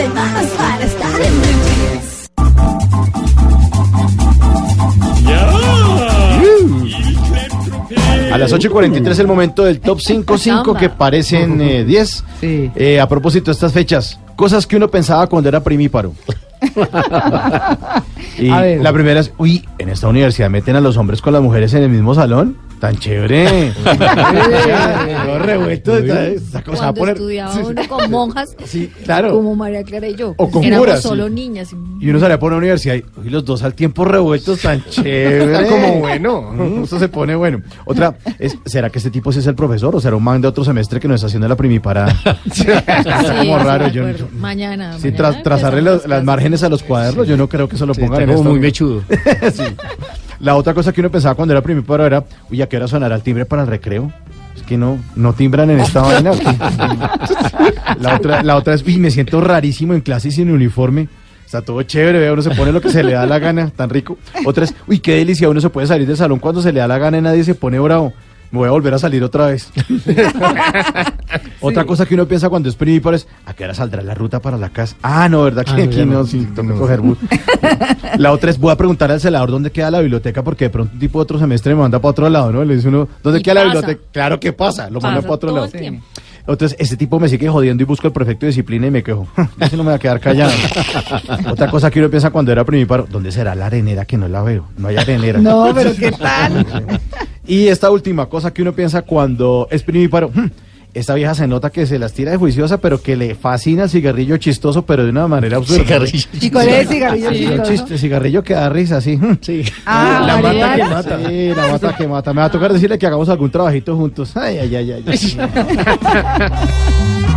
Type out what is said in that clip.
semanas para estar en A las 8.43 el momento del top 5-5 que parecen eh, 10. Sí. Eh, a propósito de estas fechas, cosas que uno pensaba cuando era primíparo. y A ver. la primera es, uy, en esta universidad meten a los hombres con las mujeres en el mismo salón. Tan chévere. Lo revuelto. Esta, esta cosa va a Cuando poner. estudiaba uno con monjas, Sí, claro. como María Clara y yo, O con éramos curas, solo sí. niñas. Y uno salía por la universidad y uy, los dos al tiempo revueltos tan chévere. Está como bueno. Mm, Esto se pone bueno. Otra, es, ¿será que este tipo sí es el profesor o será un man de otro semestre que nos está haciendo la primiparada? Sí, como sí, raro, yo- acuerdo. Mañana. Sí, mañana tras, trazarle empezamos las, las clases. márgenes a los cuadernos, yo no creo que eso lo Sí, pongan está en como esto. muy mechudo. La otra cosa que uno pensaba cuando era primiparo era, uy, ¿a qué hora sonará el timbre para el recreo? Es que no, no timbran en esta vaina. La otra, la otra es, uy, me siento rarísimo en clase y sin uniforme. Está todo chévere, vea, uno se pone lo que se le da la gana, tan rico. Otra es, uy, qué delicia, uno se puede salir del salón cuando se le da la gana y nadie se pone bravo. Me voy a volver a salir otra vez. Otra cosa que uno piensa cuando es primíparo es, ¿a qué hora saldrá la ruta para la casa? Ah, no, ¿verdad que Ah, no, aquí ya no? no. Sí, toca coger bus. La otra es, voy a preguntar al celador dónde queda la biblioteca porque de pronto un tipo de otro semestre me manda para otro lado, ¿no? Le dice uno, ¿dónde Y queda la pasa. biblioteca? Claro que pasa, lo manda Pasa para otro todo lado. el tiempo. Entonces, este tipo me sigue jodiendo y busco el prefecto de disciplina y me quejo. Ese no me va a quedar callado. Otra cosa que uno piensa cuando era primíparo, ¿dónde será la arenera que no la veo? No hay arenera. No, pero ¿qué tal? Y esta última cosa que uno piensa cuando es primíparo, "Hmm, esta vieja se nota que se las tira de juiciosa, pero que le fascina el cigarrillo chistoso, pero de una manera absurda. Cigarrillo. ¿Y cuál es el cigarrillo el chistoso? chiste, cigarrillo que da risa, sí. Sí. Ah, la mata Mariana. que mata. Sí, la mata que mata. Me va a tocar decirle que hagamos algún trabajito juntos. Ay, ay, ay, ay. ay.